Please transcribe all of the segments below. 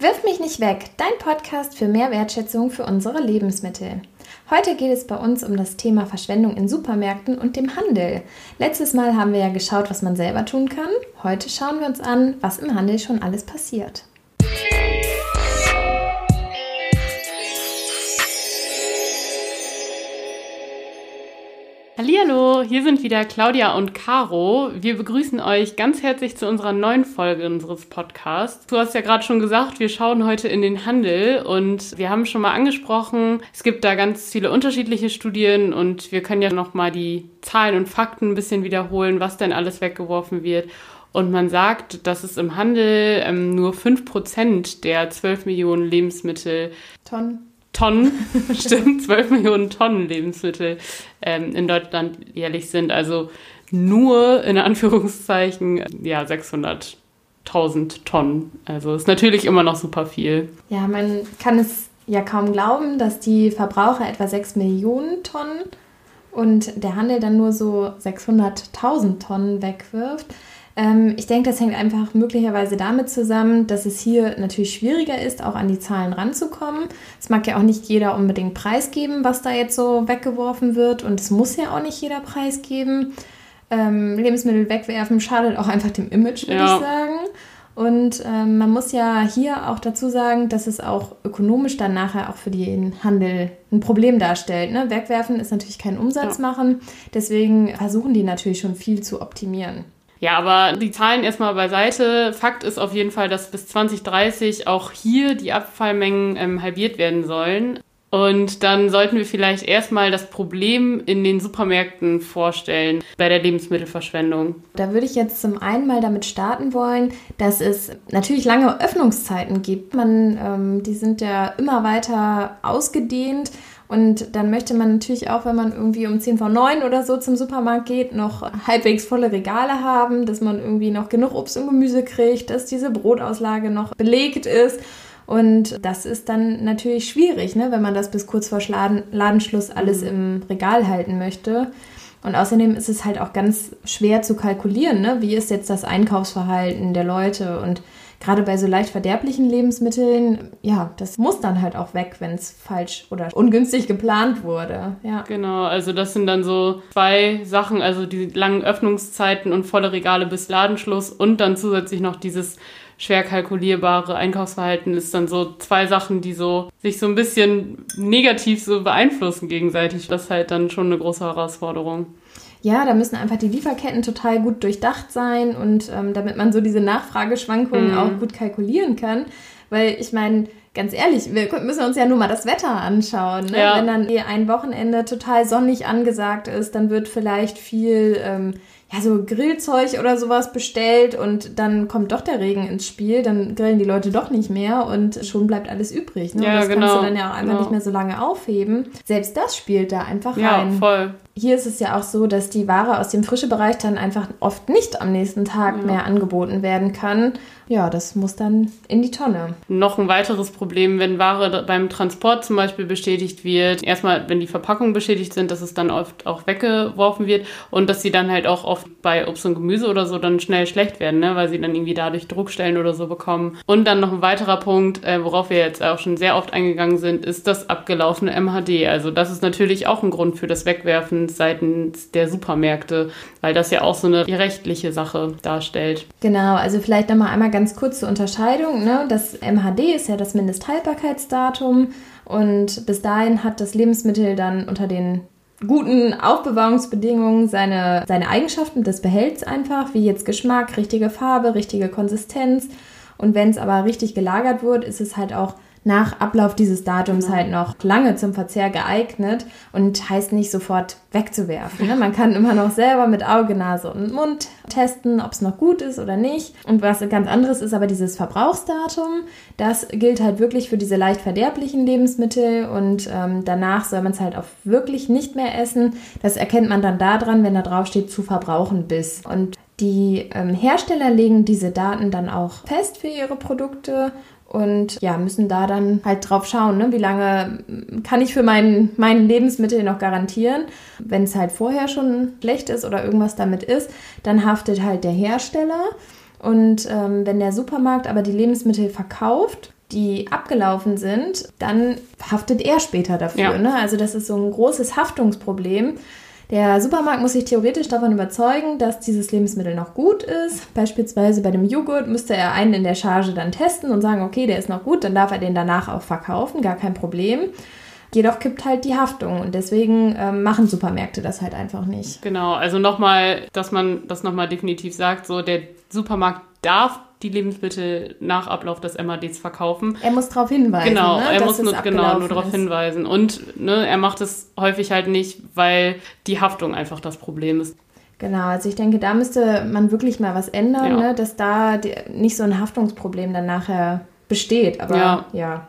Wirf mich nicht weg, dein Podcast für mehr Wertschätzung für unsere Lebensmittel. Heute geht es bei uns um das Thema Verschwendung in Supermärkten und dem Handel. Letztes Mal haben wir ja geschaut, was man selber tun kann. Heute schauen wir uns an, was im Handel schon alles passiert. Hallo, hier sind wieder Claudia und Caro. Wir begrüßen euch ganz herzlich zu unserer neuen Folge unseres Podcasts. Du hast ja gerade schon gesagt, wir schauen heute in den Handel und wir haben schon mal angesprochen, es gibt da ganz viele unterschiedliche Studien und wir können ja noch mal die Zahlen und Fakten ein bisschen wiederholen, was denn alles weggeworfen wird. Und man sagt, dass es im Handel ähm, nur 5% der 12 Millionen Lebensmittel Tonnen Tonnen, stimmt, 12 Millionen Tonnen Lebensmittel ähm, in Deutschland jährlich sind. Also nur in Anführungszeichen, ja, 600.000 Tonnen. Also ist natürlich immer noch super viel. Ja, man kann es ja kaum glauben, dass die Verbraucher etwa 6 Millionen Tonnen und der Handel dann nur so 600.000 Tonnen wegwirft. Ähm, ich denke, das hängt einfach möglicherweise damit zusammen, dass es hier natürlich schwieriger ist, auch an die Zahlen ranzukommen. Es mag ja auch nicht jeder unbedingt preisgeben, was da jetzt so weggeworfen wird. Und es muss ja auch nicht jeder preisgeben. Ähm, Lebensmittel wegwerfen schadet auch einfach dem Image, würde ja. ich sagen. Und ähm, man muss ja hier auch dazu sagen, dass es auch ökonomisch dann nachher auch für den Handel ein Problem darstellt. Ne? Wegwerfen ist natürlich kein Umsatz ja. machen. Deswegen versuchen die natürlich schon viel zu optimieren. Ja, aber die Zahlen erstmal beiseite. Fakt ist auf jeden Fall, dass bis 2030 auch hier die Abfallmengen ähm, halbiert werden sollen. Und dann sollten wir vielleicht erstmal das Problem in den Supermärkten vorstellen bei der Lebensmittelverschwendung. Da würde ich jetzt zum einen mal damit starten wollen, dass es natürlich lange Öffnungszeiten gibt. Man, ähm, die sind ja immer weiter ausgedehnt und dann möchte man natürlich auch, wenn man irgendwie um 10 vor 9 oder so zum Supermarkt geht, noch halbwegs volle Regale haben, dass man irgendwie noch genug Obst und Gemüse kriegt, dass diese Brotauslage noch belegt ist. Und das ist dann natürlich schwierig, ne, wenn man das bis kurz vor Laden Ladenschluss alles mhm. im Regal halten möchte. Und außerdem ist es halt auch ganz schwer zu kalkulieren, ne? wie ist jetzt das Einkaufsverhalten der Leute und gerade bei so leicht verderblichen Lebensmitteln, ja, das muss dann halt auch weg, wenn es falsch oder ungünstig geplant wurde. Ja. Genau, also das sind dann so zwei Sachen, also die langen Öffnungszeiten und volle Regale bis Ladenschluss und dann zusätzlich noch dieses schwer kalkulierbare Einkaufsverhalten ist dann so zwei Sachen, die so sich so ein bisschen negativ so beeinflussen gegenseitig. Das ist halt dann schon eine große Herausforderung ja, da müssen einfach die Lieferketten total gut durchdacht sein und ähm, damit man so diese Nachfrageschwankungen mhm. auch gut kalkulieren kann. Weil ich meine, ganz ehrlich, wir müssen uns ja nur mal das Wetter anschauen. Ne? Ja. Wenn dann ein Wochenende total sonnig angesagt ist, dann wird vielleicht viel ähm, ja, so Grillzeug oder sowas bestellt und dann kommt doch der Regen ins Spiel, dann grillen die Leute doch nicht mehr und schon bleibt alles übrig. Ne? Ja, das genau, kannst du dann ja auch einfach genau. nicht mehr so lange aufheben. Selbst das spielt da einfach rein. Ja, voll. Hier ist es ja auch so, dass die Ware aus dem Frischebereich dann einfach oft nicht am nächsten Tag ja. mehr angeboten werden kann. Ja, das muss dann in die Tonne. Noch ein weiteres Problem, wenn Ware beim Transport zum Beispiel beschädigt wird. Erstmal, wenn die Verpackungen beschädigt sind, dass es dann oft auch weggeworfen wird und dass sie dann halt auch oft bei Obst und Gemüse oder so dann schnell schlecht werden, ne? weil sie dann irgendwie dadurch Druckstellen oder so bekommen. Und dann noch ein weiterer Punkt, äh, worauf wir jetzt auch schon sehr oft eingegangen sind, ist das abgelaufene MHD. Also das ist natürlich auch ein Grund für das Wegwerfen seitens der Supermärkte, weil das ja auch so eine rechtliche Sache darstellt. Genau, also vielleicht nochmal einmal ganz kurz zur Unterscheidung. Ne? Das MHD ist ja das Mindesthaltbarkeitsdatum und bis dahin hat das Lebensmittel dann unter den guten Aufbewahrungsbedingungen seine, seine Eigenschaften des Behälts einfach, wie jetzt Geschmack, richtige Farbe, richtige Konsistenz. Und wenn es aber richtig gelagert wird, ist es halt auch nach Ablauf dieses Datums genau. halt noch lange zum Verzehr geeignet und heißt nicht sofort wegzuwerfen. Ne? Man kann immer noch selber mit Auge, Nase und Mund testen, ob es noch gut ist oder nicht. Und was ganz anderes ist aber dieses Verbrauchsdatum. Das gilt halt wirklich für diese leicht verderblichen Lebensmittel und ähm, danach soll man es halt auch wirklich nicht mehr essen. Das erkennt man dann daran, wenn da drauf steht, zu verbrauchen bis. Und die ähm, Hersteller legen diese Daten dann auch fest für ihre Produkte und ja, müssen da dann halt drauf schauen, ne? wie lange kann ich für mein, mein Lebensmittel noch garantieren. Wenn es halt vorher schon schlecht ist oder irgendwas damit ist, dann haftet halt der Hersteller. Und ähm, wenn der Supermarkt aber die Lebensmittel verkauft, die abgelaufen sind, dann haftet er später dafür. Ja. Ne? Also das ist so ein großes Haftungsproblem. Der Supermarkt muss sich theoretisch davon überzeugen, dass dieses Lebensmittel noch gut ist. Beispielsweise bei dem Joghurt müsste er einen in der Charge dann testen und sagen, okay, der ist noch gut, dann darf er den danach auch verkaufen, gar kein Problem. Jedoch kippt halt die Haftung und deswegen ähm, machen Supermärkte das halt einfach nicht. Genau, also nochmal, dass man das nochmal definitiv sagt, so der Supermarkt darf die Lebensmittel nach Ablauf des MADs verkaufen. Er muss darauf hinweisen. Genau, ne, er muss nur, genau, nur darauf hinweisen. Und ne, er macht es häufig halt nicht, weil die Haftung einfach das Problem ist. Genau, also ich denke, da müsste man wirklich mal was ändern, ja. ne, dass da die, nicht so ein Haftungsproblem dann nachher besteht. Aber ja, ja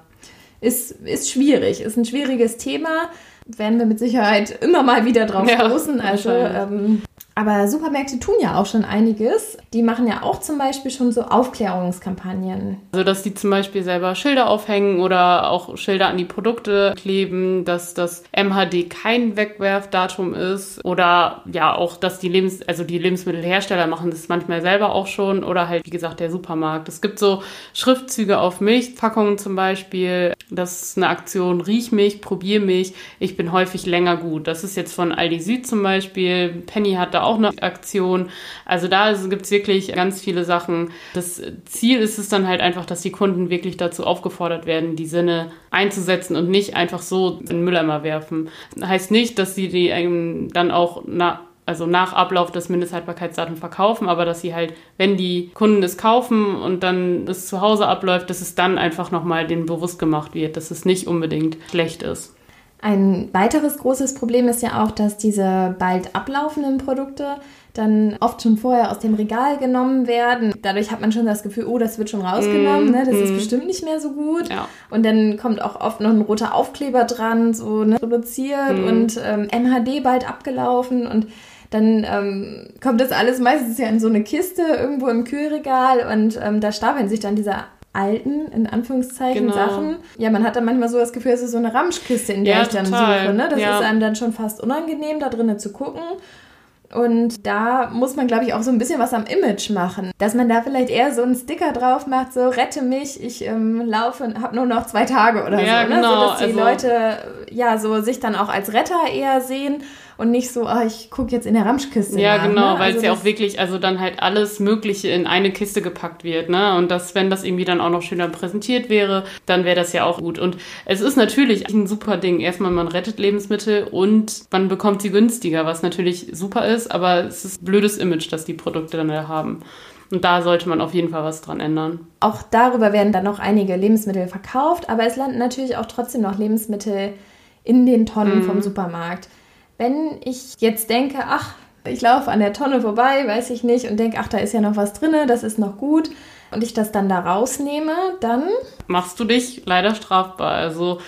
ist, ist schwierig, ist ein schwieriges Thema. Werden wir mit Sicherheit immer mal wieder drauf ja, stoßen. Also ähm, aber Supermärkte tun ja auch schon einiges. Die machen ja auch zum Beispiel schon so Aufklärungskampagnen. Also, dass die zum Beispiel selber Schilder aufhängen oder auch Schilder an die Produkte kleben, dass das MHD kein Wegwerfdatum ist oder ja auch, dass die Lebens also die Lebensmittelhersteller machen das manchmal selber auch schon oder halt, wie gesagt, der Supermarkt. Es gibt so Schriftzüge auf Milchpackungen zum Beispiel. Das ist eine Aktion, riech mich, probier mich, ich bin häufig länger gut. Das ist jetzt von Aldi Süd zum Beispiel. Penny hat da auch eine Aktion. Also da gibt es wirklich ganz viele Sachen. Das Ziel ist es dann halt einfach, dass die Kunden wirklich dazu aufgefordert werden, die Sinne einzusetzen und nicht einfach so in den Mülleimer werfen. Heißt nicht, dass sie die dann auch na, also nach Ablauf des Mindesthaltbarkeitsdatums verkaufen, aber dass sie halt, wenn die Kunden es kaufen und dann es zu Hause abläuft, dass es dann einfach nochmal denen bewusst gemacht wird, dass es nicht unbedingt schlecht ist. Ein weiteres großes Problem ist ja auch, dass diese bald ablaufenden Produkte dann oft schon vorher aus dem Regal genommen werden. Dadurch hat man schon das Gefühl, oh, das wird schon rausgenommen, mm, ne? das mm. ist bestimmt nicht mehr so gut. Ja. Und dann kommt auch oft noch ein roter Aufkleber dran, so ne, reduziert mm. und ähm, MHD bald abgelaufen und dann ähm, kommt das alles meistens ja in so eine Kiste irgendwo im Kühlregal und ähm, da stapeln sich dann diese alten, in Anführungszeichen, genau. Sachen. Ja, man hat dann manchmal so das Gefühl, es ist so eine Ramschkiste, in der ja, ich dann total. suche. Ne? Das ja. ist einem dann schon fast unangenehm, da drinnen zu gucken. Und da muss man, glaube ich, auch so ein bisschen was am Image machen. Dass man da vielleicht eher so einen Sticker drauf macht, so rette mich, ich ähm, laufe und habe nur noch zwei Tage oder ja, so. Ne? Genau. So, dass die also, Leute ja so sich dann auch als Retter eher sehen und nicht so, oh, ich gucke jetzt in der Ramschkiste. Ja, nach, genau, ne? weil also es ja auch wirklich, also dann halt alles Mögliche in eine Kiste gepackt wird, ne? Und das, wenn das irgendwie dann auch noch schöner präsentiert wäre, dann wäre das ja auch gut. Und es ist natürlich ein super Ding. Erstmal, man rettet Lebensmittel und man bekommt sie günstiger, was natürlich super ist, aber es ist ein blödes Image, das die Produkte dann da haben. Und da sollte man auf jeden Fall was dran ändern. Auch darüber werden dann noch einige Lebensmittel verkauft, aber es landen natürlich auch trotzdem noch Lebensmittel in den Tonnen mhm. vom Supermarkt. Wenn ich jetzt denke, ach, ich laufe an der Tonne vorbei, weiß ich nicht, und denke, ach, da ist ja noch was drin, das ist noch gut, und ich das dann da rausnehme, dann machst du dich leider strafbar. Also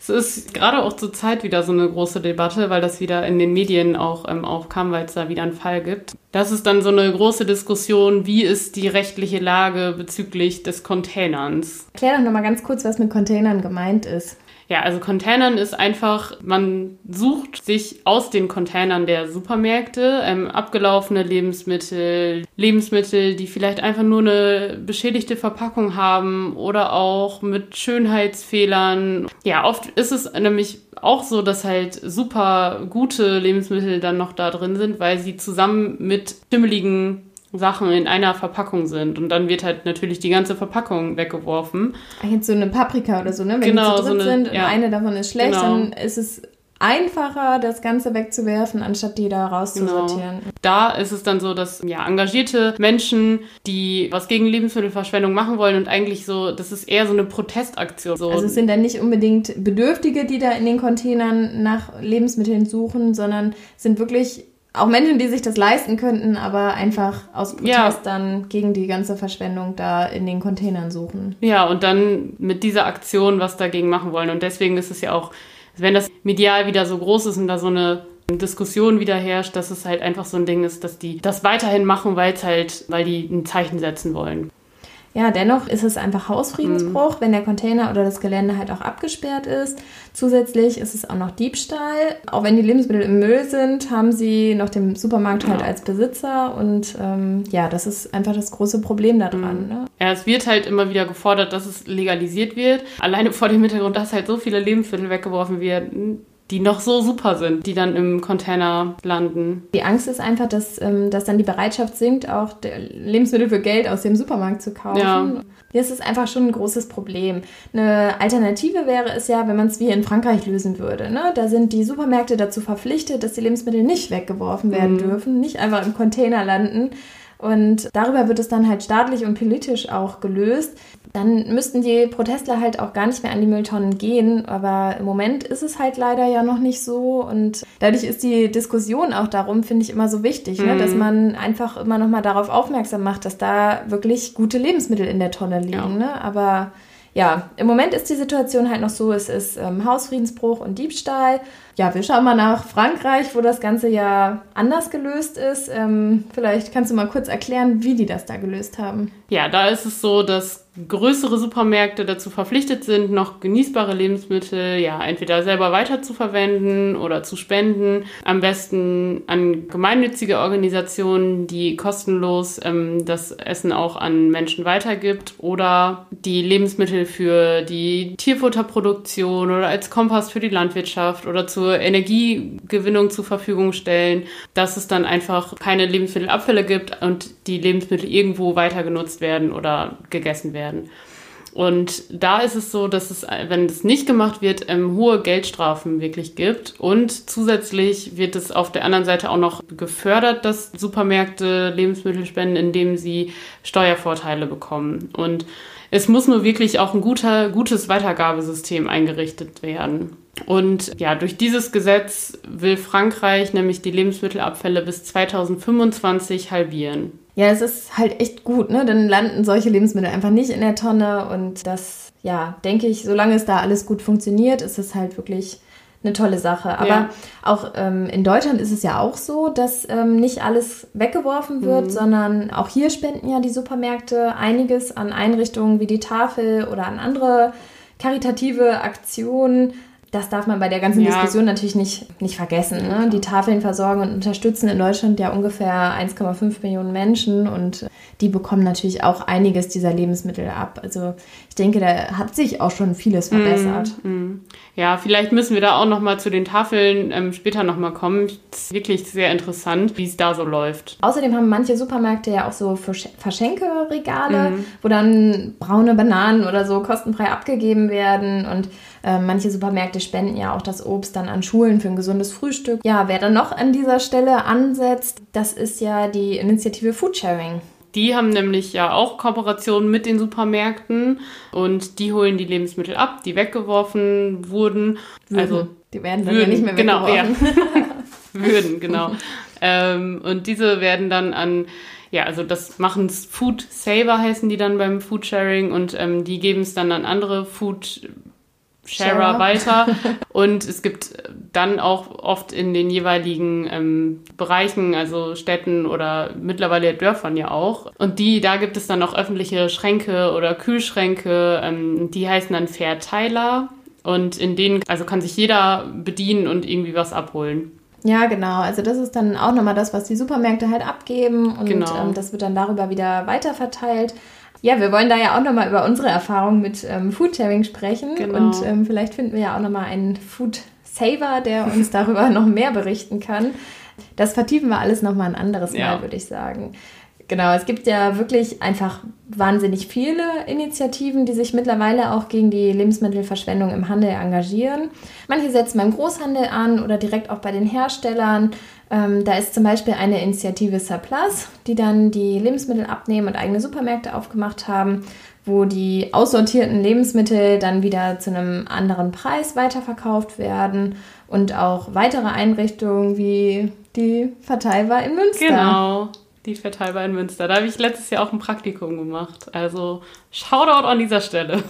es ist gerade auch zur Zeit wieder so eine große Debatte, weil das wieder in den Medien auch ähm, aufkam, weil es da wieder einen Fall gibt. Das ist dann so eine große Diskussion, wie ist die rechtliche Lage bezüglich des Containerns. Erklär doch nochmal ganz kurz, was mit Containern gemeint ist. Ja, also Containern ist einfach, man sucht sich aus den Containern der Supermärkte ähm, abgelaufene Lebensmittel, Lebensmittel, die vielleicht einfach nur eine beschädigte Verpackung haben oder auch mit Schönheitsfehlern. Ja, oft ist es nämlich auch so, dass halt super gute Lebensmittel dann noch da drin sind, weil sie zusammen mit schimmeligen Sachen in einer Verpackung sind. Und dann wird halt natürlich die ganze Verpackung weggeworfen. Jetzt so eine Paprika oder so, ne? Wenn genau, die zu dritt so eine, sind und ja. eine davon ist schlecht, genau. dann ist es einfacher, das Ganze wegzuwerfen, anstatt die da rauszusortieren. Genau. Da ist es dann so, dass ja engagierte Menschen, die was gegen Lebensmittelverschwendung machen wollen und eigentlich so, das ist eher so eine Protestaktion. So. Also es sind dann nicht unbedingt Bedürftige, die da in den Containern nach Lebensmitteln suchen, sondern sind wirklich auch Menschen, die sich das leisten könnten, aber einfach aus Protest ja. dann gegen die ganze Verschwendung da in den Containern suchen. Ja, und dann mit dieser Aktion was dagegen machen wollen. Und deswegen ist es ja auch, wenn das medial wieder so groß ist und da so eine Diskussion wieder herrscht, dass es halt einfach so ein Ding ist, dass die das weiterhin machen, weil es halt, weil die ein Zeichen setzen wollen. Ja, dennoch ist es einfach Hausfriedensbruch, mhm. wenn der Container oder das Gelände halt auch abgesperrt ist. Zusätzlich ist es auch noch Diebstahl. Auch wenn die Lebensmittel im Müll sind, haben sie noch den Supermarkt halt als Besitzer. Und ähm, ja, das ist einfach das große Problem daran. Mhm. Ne? Ja, es wird halt immer wieder gefordert, dass es legalisiert wird. Alleine vor dem Hintergrund, dass halt so viele Lebensmittel weggeworfen werden die noch so super sind, die dann im Container landen. Die Angst ist einfach, dass, ähm, dass dann die Bereitschaft sinkt, auch Lebensmittel für Geld aus dem Supermarkt zu kaufen. Ja. Das ist einfach schon ein großes Problem. Eine Alternative wäre es ja, wenn man es wie in Frankreich lösen würde. Ne? Da sind die Supermärkte dazu verpflichtet, dass die Lebensmittel nicht weggeworfen werden mhm. dürfen, nicht einfach im Container landen. Und darüber wird es dann halt staatlich und politisch auch gelöst. Dann müssten die Protestler halt auch gar nicht mehr an die Mülltonnen gehen. Aber im Moment ist es halt leider ja noch nicht so. Und dadurch ist die Diskussion auch darum, finde ich, immer so wichtig, mhm. ne? dass man einfach immer noch mal darauf aufmerksam macht, dass da wirklich gute Lebensmittel in der Tonne liegen. Ja. Ne? Aber ja, im Moment ist die Situation halt noch so, es ist ähm, Hausfriedensbruch und Diebstahl. Ja, wir schauen mal nach Frankreich, wo das Ganze ja anders gelöst ist. Ähm, vielleicht kannst du mal kurz erklären, wie die das da gelöst haben. Ja, da ist es so, dass größere Supermärkte dazu verpflichtet sind, noch genießbare Lebensmittel ja entweder selber weiter zu verwenden oder zu spenden. Am besten an gemeinnützige Organisationen, die kostenlos ähm, das Essen auch an Menschen weitergibt oder die Lebensmittel für die Tierfutterproduktion oder als Kompost für die Landwirtschaft oder zur Energiegewinnung zur Verfügung stellen, dass es dann einfach keine Lebensmittelabfälle gibt und die Lebensmittel irgendwo weiter genutzt werden oder gegessen werden werden. Und da ist es so, dass es, wenn das nicht gemacht wird, ähm, hohe Geldstrafen wirklich gibt. Und zusätzlich wird es auf der anderen Seite auch noch gefördert, dass Supermärkte Lebensmittel spenden, indem sie Steuervorteile bekommen. Und es muss nur wirklich auch ein guter, gutes Weitergabesystem eingerichtet werden. Und ja, durch dieses Gesetz will Frankreich nämlich die Lebensmittelabfälle bis 2025 halbieren. Ja, es ist halt echt gut, ne? Dann landen solche Lebensmittel einfach nicht in der Tonne und das, ja, denke ich, solange es da alles gut funktioniert, ist es halt wirklich eine tolle Sache. Aber ja. auch ähm, in Deutschland ist es ja auch so, dass ähm, nicht alles weggeworfen wird, mhm. sondern auch hier spenden ja die Supermärkte einiges an Einrichtungen wie die Tafel oder an andere karitative Aktionen das darf man bei der ganzen ja. Diskussion natürlich nicht, nicht vergessen. Ne? Die Tafeln versorgen und unterstützen in Deutschland ja ungefähr 1,5 Millionen Menschen und die bekommen natürlich auch einiges dieser Lebensmittel ab. Also ich denke, da hat sich auch schon vieles verbessert. Mm, mm. Ja, vielleicht müssen wir da auch noch mal zu den Tafeln ähm, später noch mal kommen. Es ist wirklich sehr interessant, wie es da so läuft. Außerdem haben manche Supermärkte ja auch so Verschenkeregale, mm. wo dann braune Bananen oder so kostenfrei abgegeben werden und äh, manche Supermärkte spenden ja auch das Obst dann an Schulen für ein gesundes Frühstück. Ja, wer dann noch an dieser Stelle ansetzt, das ist ja die Initiative Foodsharing. Die haben nämlich ja auch Kooperationen mit den Supermärkten und die holen die Lebensmittel ab, die weggeworfen wurden. Würden. Also die werden dann würden, ja nicht mehr weggeworfen. Genau, ja. würden, genau. ähm, und diese werden dann an ja, also das machen Food Saver heißen die dann beim Foodsharing und ähm, die geben es dann an andere Food Sharer weiter. Und es gibt dann auch oft in den jeweiligen ähm, Bereichen, also Städten oder mittlerweile Dörfern ja auch. Und die, da gibt es dann auch öffentliche Schränke oder Kühlschränke, ähm, die heißen dann Verteiler. Und in denen, also kann sich jeder bedienen und irgendwie was abholen. Ja, genau. Also das ist dann auch nochmal das, was die Supermärkte halt abgeben und genau. ähm, das wird dann darüber wieder weiterverteilt. Ja, wir wollen da ja auch nochmal über unsere Erfahrung mit ähm, Foodsharing sprechen. Genau. Und ähm, vielleicht finden wir ja auch nochmal einen Food Saver, der uns darüber noch mehr berichten kann. Das vertiefen wir alles nochmal ein anderes Mal, ja. würde ich sagen. Genau, es gibt ja wirklich einfach wahnsinnig viele Initiativen, die sich mittlerweile auch gegen die Lebensmittelverschwendung im Handel engagieren. Manche setzen beim Großhandel an oder direkt auch bei den Herstellern. Ähm, da ist zum Beispiel eine Initiative Surplus, die dann die Lebensmittel abnehmen und eigene Supermärkte aufgemacht haben, wo die aussortierten Lebensmittel dann wieder zu einem anderen Preis weiterverkauft werden und auch weitere Einrichtungen wie die Verteilbar in Münster. Genau. Die Verteilbar in Münster. Da habe ich letztes Jahr auch ein Praktikum gemacht. Also Shoutout an dieser Stelle.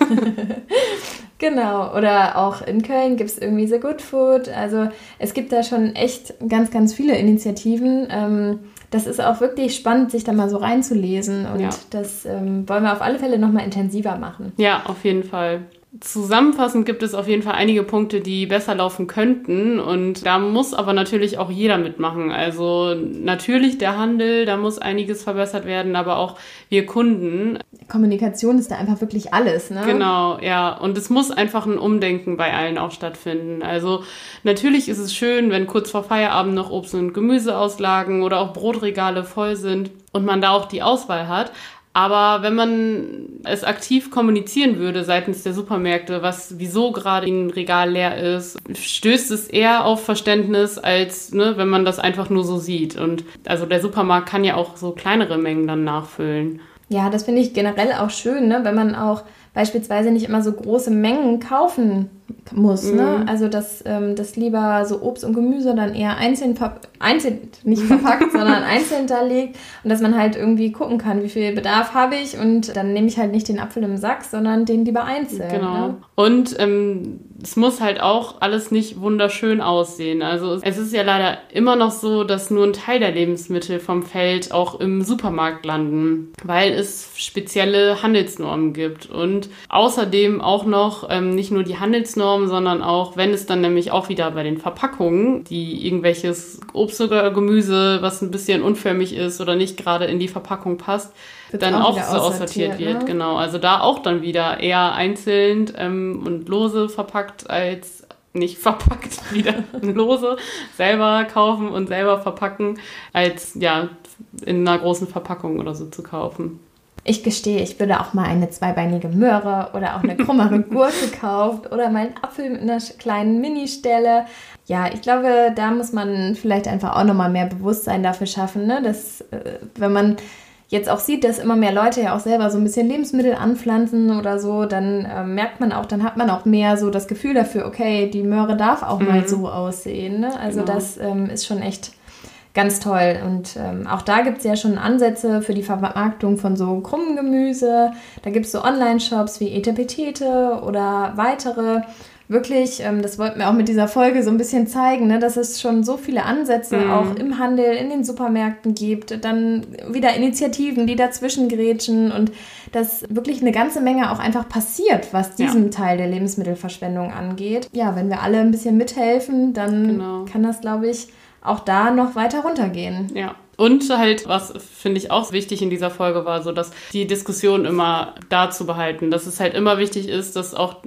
genau. Oder auch in Köln gibt es irgendwie The Good Food. Also es gibt da schon echt ganz, ganz viele Initiativen. Ähm, das ist auch wirklich spannend, sich da mal so reinzulesen. Und ja. das ähm, wollen wir auf alle Fälle nochmal intensiver machen. Ja, auf jeden Fall. Zusammenfassend gibt es auf jeden Fall einige Punkte, die besser laufen könnten und da muss aber natürlich auch jeder mitmachen. Also natürlich der Handel, da muss einiges verbessert werden, aber auch wir Kunden. Kommunikation ist da einfach wirklich alles, ne? Genau, ja. Und es muss einfach ein Umdenken bei allen auch stattfinden. Also natürlich ist es schön, wenn kurz vor Feierabend noch Obst- und Gemüseauslagen oder auch Brotregale voll sind und man da auch die Auswahl hat. Aber wenn man es aktiv kommunizieren würde seitens der Supermärkte, was wieso gerade ein Regal leer ist, stößt es eher auf Verständnis, als ne, wenn man das einfach nur so sieht. Und also der Supermarkt kann ja auch so kleinere Mengen dann nachfüllen. Ja, das finde ich generell auch schön, ne? wenn man auch beispielsweise nicht immer so große Mengen kaufen muss. Ne? Mhm. Ne? Also dass ähm, das lieber so Obst und Gemüse dann eher einzeln, einzeln nicht verpackt, sondern einzeln da liegt und dass man halt irgendwie gucken kann, wie viel Bedarf habe ich und dann nehme ich halt nicht den Apfel im Sack, sondern den lieber einzeln. Genau. Ne? Und ähm, es muss halt auch alles nicht wunderschön aussehen. Also es ist ja leider immer noch so, dass nur ein Teil der Lebensmittel vom Feld auch im Supermarkt landen, weil es spezielle Handelsnormen gibt und außerdem auch noch ähm, nicht nur die Handelsnormen, sondern auch, wenn es dann nämlich auch wieder bei den Verpackungen, die irgendwelches Obst oder Gemüse, was ein bisschen unförmig ist oder nicht gerade in die Verpackung passt, dann auch, auch so aussortiert wird. Ne? Genau, also da auch dann wieder eher einzeln ähm, und lose verpackt als nicht verpackt, wieder lose, selber kaufen und selber verpacken, als ja in einer großen Verpackung oder so zu kaufen. Ich gestehe, ich würde auch mal eine zweibeinige Möhre oder auch eine krummere Gurke kaufen oder mal einen Apfel mit einer kleinen Ministelle. Ja, ich glaube, da muss man vielleicht einfach auch nochmal mehr Bewusstsein dafür schaffen, ne? dass äh, wenn man jetzt auch sieht, dass immer mehr Leute ja auch selber so ein bisschen Lebensmittel anpflanzen oder so, dann äh, merkt man auch, dann hat man auch mehr so das Gefühl dafür, okay, die Möhre darf auch mhm. mal so aussehen. Ne? Also genau. das ähm, ist schon echt ganz toll. Und ähm, auch da gibt es ja schon Ansätze für die Vermarktung von so krummen Gemüse. Da gibt es so Online-Shops wie Etepetete oder weitere wirklich, ähm, das wollten wir auch mit dieser Folge so ein bisschen zeigen, ne, dass es schon so viele Ansätze mhm. auch im Handel, in den Supermärkten gibt, dann wieder Initiativen, die dazwischen grätschen und dass wirklich eine ganze Menge auch einfach passiert, was diesen ja. Teil der Lebensmittelverschwendung angeht. Ja, wenn wir alle ein bisschen mithelfen, dann genau. kann das, glaube ich, auch da noch weiter runtergehen. Ja. Und halt, was finde ich auch wichtig in dieser Folge war, so dass die Diskussion immer da zu behalten, dass es halt immer wichtig ist, dass auch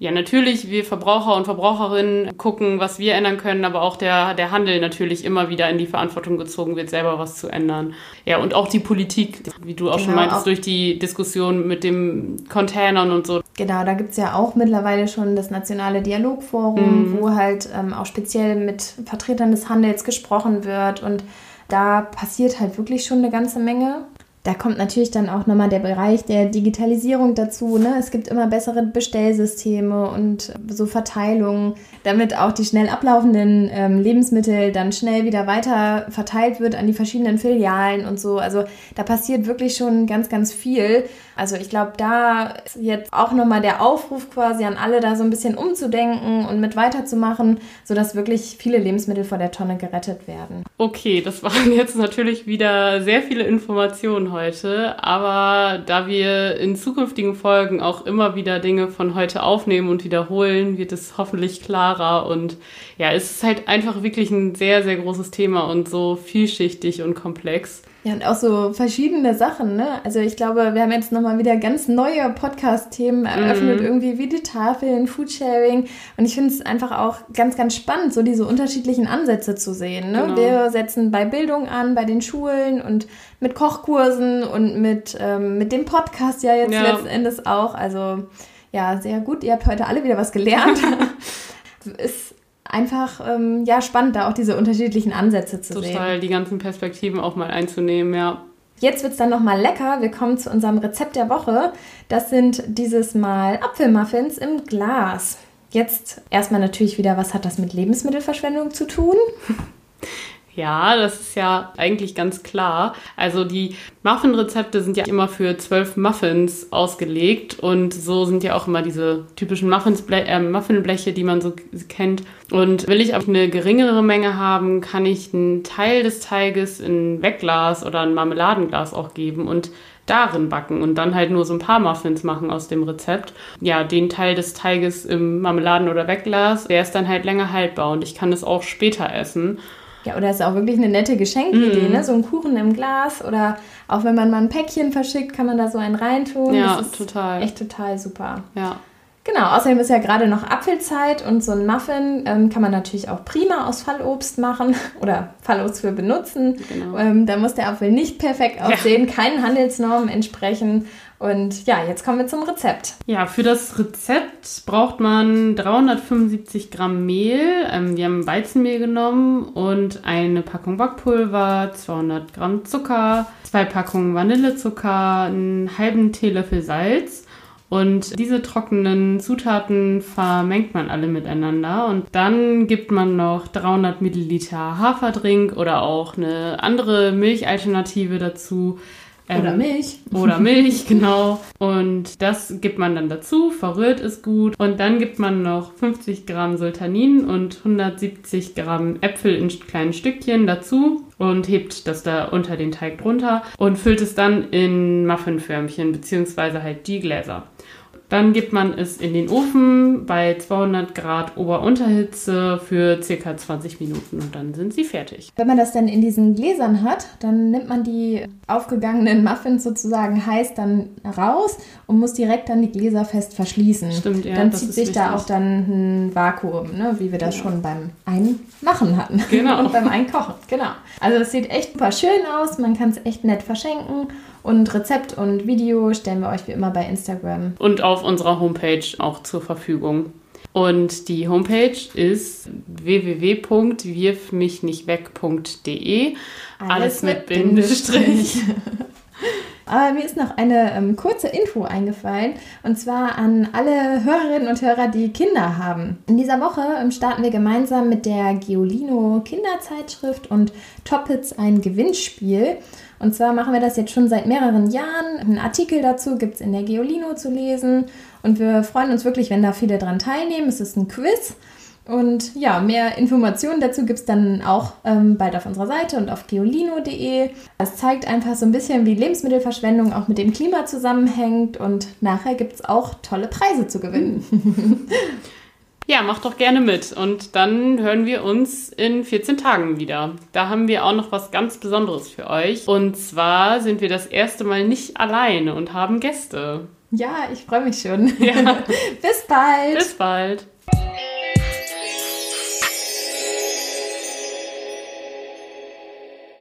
ja, natürlich, wir Verbraucher und Verbraucherinnen gucken, was wir ändern können, aber auch der, der Handel natürlich immer wieder in die Verantwortung gezogen wird, selber was zu ändern. Ja, und auch die Politik, wie du auch genau, schon meintest, auch durch die Diskussion mit den Containern und so. Genau, da gibt's ja auch mittlerweile schon das Nationale Dialogforum, mhm. wo halt ähm, auch speziell mit Vertretern des Handels gesprochen wird und da passiert halt wirklich schon eine ganze Menge da kommt natürlich dann auch nochmal der Bereich der Digitalisierung dazu. Ne? Es gibt immer bessere Bestellsysteme und so Verteilungen, damit auch die schnell ablaufenden ähm, Lebensmittel dann schnell wieder weiter verteilt wird an die verschiedenen Filialen und so. Also da passiert wirklich schon ganz, ganz viel. Also ich glaube, da ist jetzt auch nochmal der Aufruf quasi an alle, da so ein bisschen umzudenken und mit weiterzumachen, sodass wirklich viele Lebensmittel vor der Tonne gerettet werden. Okay, das waren jetzt natürlich wieder sehr viele Informationen heute, aber da wir in zukünftigen Folgen auch immer wieder Dinge von heute aufnehmen und wiederholen, wird es hoffentlich klarer und ja, es ist halt einfach wirklich ein sehr, sehr großes Thema und so vielschichtig und komplex. Ja, und auch so verschiedene Sachen, ne? Also ich glaube, wir haben jetzt nochmal wieder ganz neue Podcast-Themen eröffnet, mm. irgendwie wie die Tafeln, Foodsharing. Und ich finde es einfach auch ganz, ganz spannend, so diese unterschiedlichen Ansätze zu sehen. Ne? Genau. Wir setzen bei Bildung an, bei den Schulen und mit Kochkursen und mit, ähm, mit dem Podcast ja jetzt ja. letzten Endes auch. Also ja, sehr gut. Ihr habt heute alle wieder was gelernt. ist einfach ähm, ja spannend, da auch diese unterschiedlichen Ansätze zu Total, sehen. Total, die ganzen Perspektiven auch mal einzunehmen, ja. Jetzt wird es dann nochmal lecker. Wir kommen zu unserem Rezept der Woche. Das sind dieses Mal Apfelmuffins im Glas. Jetzt erstmal natürlich wieder, was hat das mit Lebensmittelverschwendung zu tun? Ja, das ist ja eigentlich ganz klar. Also die Muffin-Rezepte sind ja immer für zwölf Muffins ausgelegt und so sind ja auch immer diese typischen Muffinsble äh, Muffinbleche, die man so kennt. Und will ich aber eine geringere Menge haben, kann ich einen Teil des Teiges in Wegglas oder ein Marmeladenglas auch geben und darin backen und dann halt nur so ein paar Muffins machen aus dem Rezept. Ja, den Teil des Teiges im Marmeladen- oder Wegglas, der ist dann halt länger haltbar und ich kann es auch später essen. Ja, oder ist auch wirklich eine nette Geschenkidee, mm. ne? So ein Kuchen im Glas oder auch wenn man mal ein Päckchen verschickt, kann man da so einen reintun. Ja, total. Echt total super. Ja. Genau, außerdem ist ja gerade noch Apfelzeit und so ein Muffin ähm, kann man natürlich auch prima aus Fallobst machen oder Fallobst für benutzen. Genau. Ähm, da muss der Apfel nicht perfekt aussehen, ja. keinen Handelsnormen entsprechen. Und ja, jetzt kommen wir zum Rezept. Ja, für das Rezept braucht man 375 Gramm Mehl. Ähm, wir haben Weizenmehl genommen und eine Packung Backpulver, 200 Gramm Zucker, zwei Packungen Vanillezucker, einen halben Teelöffel Salz und diese trockenen Zutaten vermengt man alle miteinander und dann gibt man noch 300 Milliliter Haferdrink oder auch eine andere Milchalternative dazu. Ähm, oder Milch. Oder Milch, genau. Und das gibt man dann dazu, verrührt es gut. Und dann gibt man noch 50 Gramm Sultanin und 170 Gramm Äpfel in kleinen Stückchen dazu und hebt das da unter den Teig drunter und füllt es dann in Muffinförmchen, beziehungsweise halt die Gläser. Dann gibt man es in den Ofen bei 200 Grad Ober-Unterhitze für circa 20 Minuten und dann sind sie fertig. Wenn man das dann in diesen Gläsern hat, dann nimmt man die aufgegangenen Muffins sozusagen heiß dann raus und muss direkt dann die Gläser fest verschließen. Stimmt, ja. Dann zieht sich da auch dann ein Vakuum, ne? wie wir das ja. schon beim Einmachen hatten. Genau. und beim Einkochen, genau. Also es sieht echt super schön aus, man kann es echt nett verschenken und Rezept und Video stellen wir euch wie immer bei Instagram. Und auf unserer Homepage auch zur Verfügung. Und die Homepage ist www.wirfmichnichtweg.de. Alles, Alles mit Bindestrich. Aber mir ist noch eine ähm, kurze Info eingefallen und zwar an alle Hörerinnen und Hörer, die Kinder haben. In dieser Woche ähm, starten wir gemeinsam mit der Geolino Kinderzeitschrift und Toppits ein Gewinnspiel. Und zwar machen wir das jetzt schon seit mehreren Jahren. Einen Artikel dazu gibt es in der Geolino zu lesen. Und wir freuen uns wirklich, wenn da viele dran teilnehmen. Es ist ein Quiz. Und ja, mehr Informationen dazu gibt es dann auch ähm, bald auf unserer Seite und auf geolino.de. Das zeigt einfach so ein bisschen, wie Lebensmittelverschwendung auch mit dem Klima zusammenhängt. Und nachher gibt es auch tolle Preise zu gewinnen. Ja, macht doch gerne mit. Und dann hören wir uns in 14 Tagen wieder. Da haben wir auch noch was ganz Besonderes für euch. Und zwar sind wir das erste Mal nicht alleine und haben Gäste. Ja, ich freue mich schon. Ja. Bis bald. Bis bald.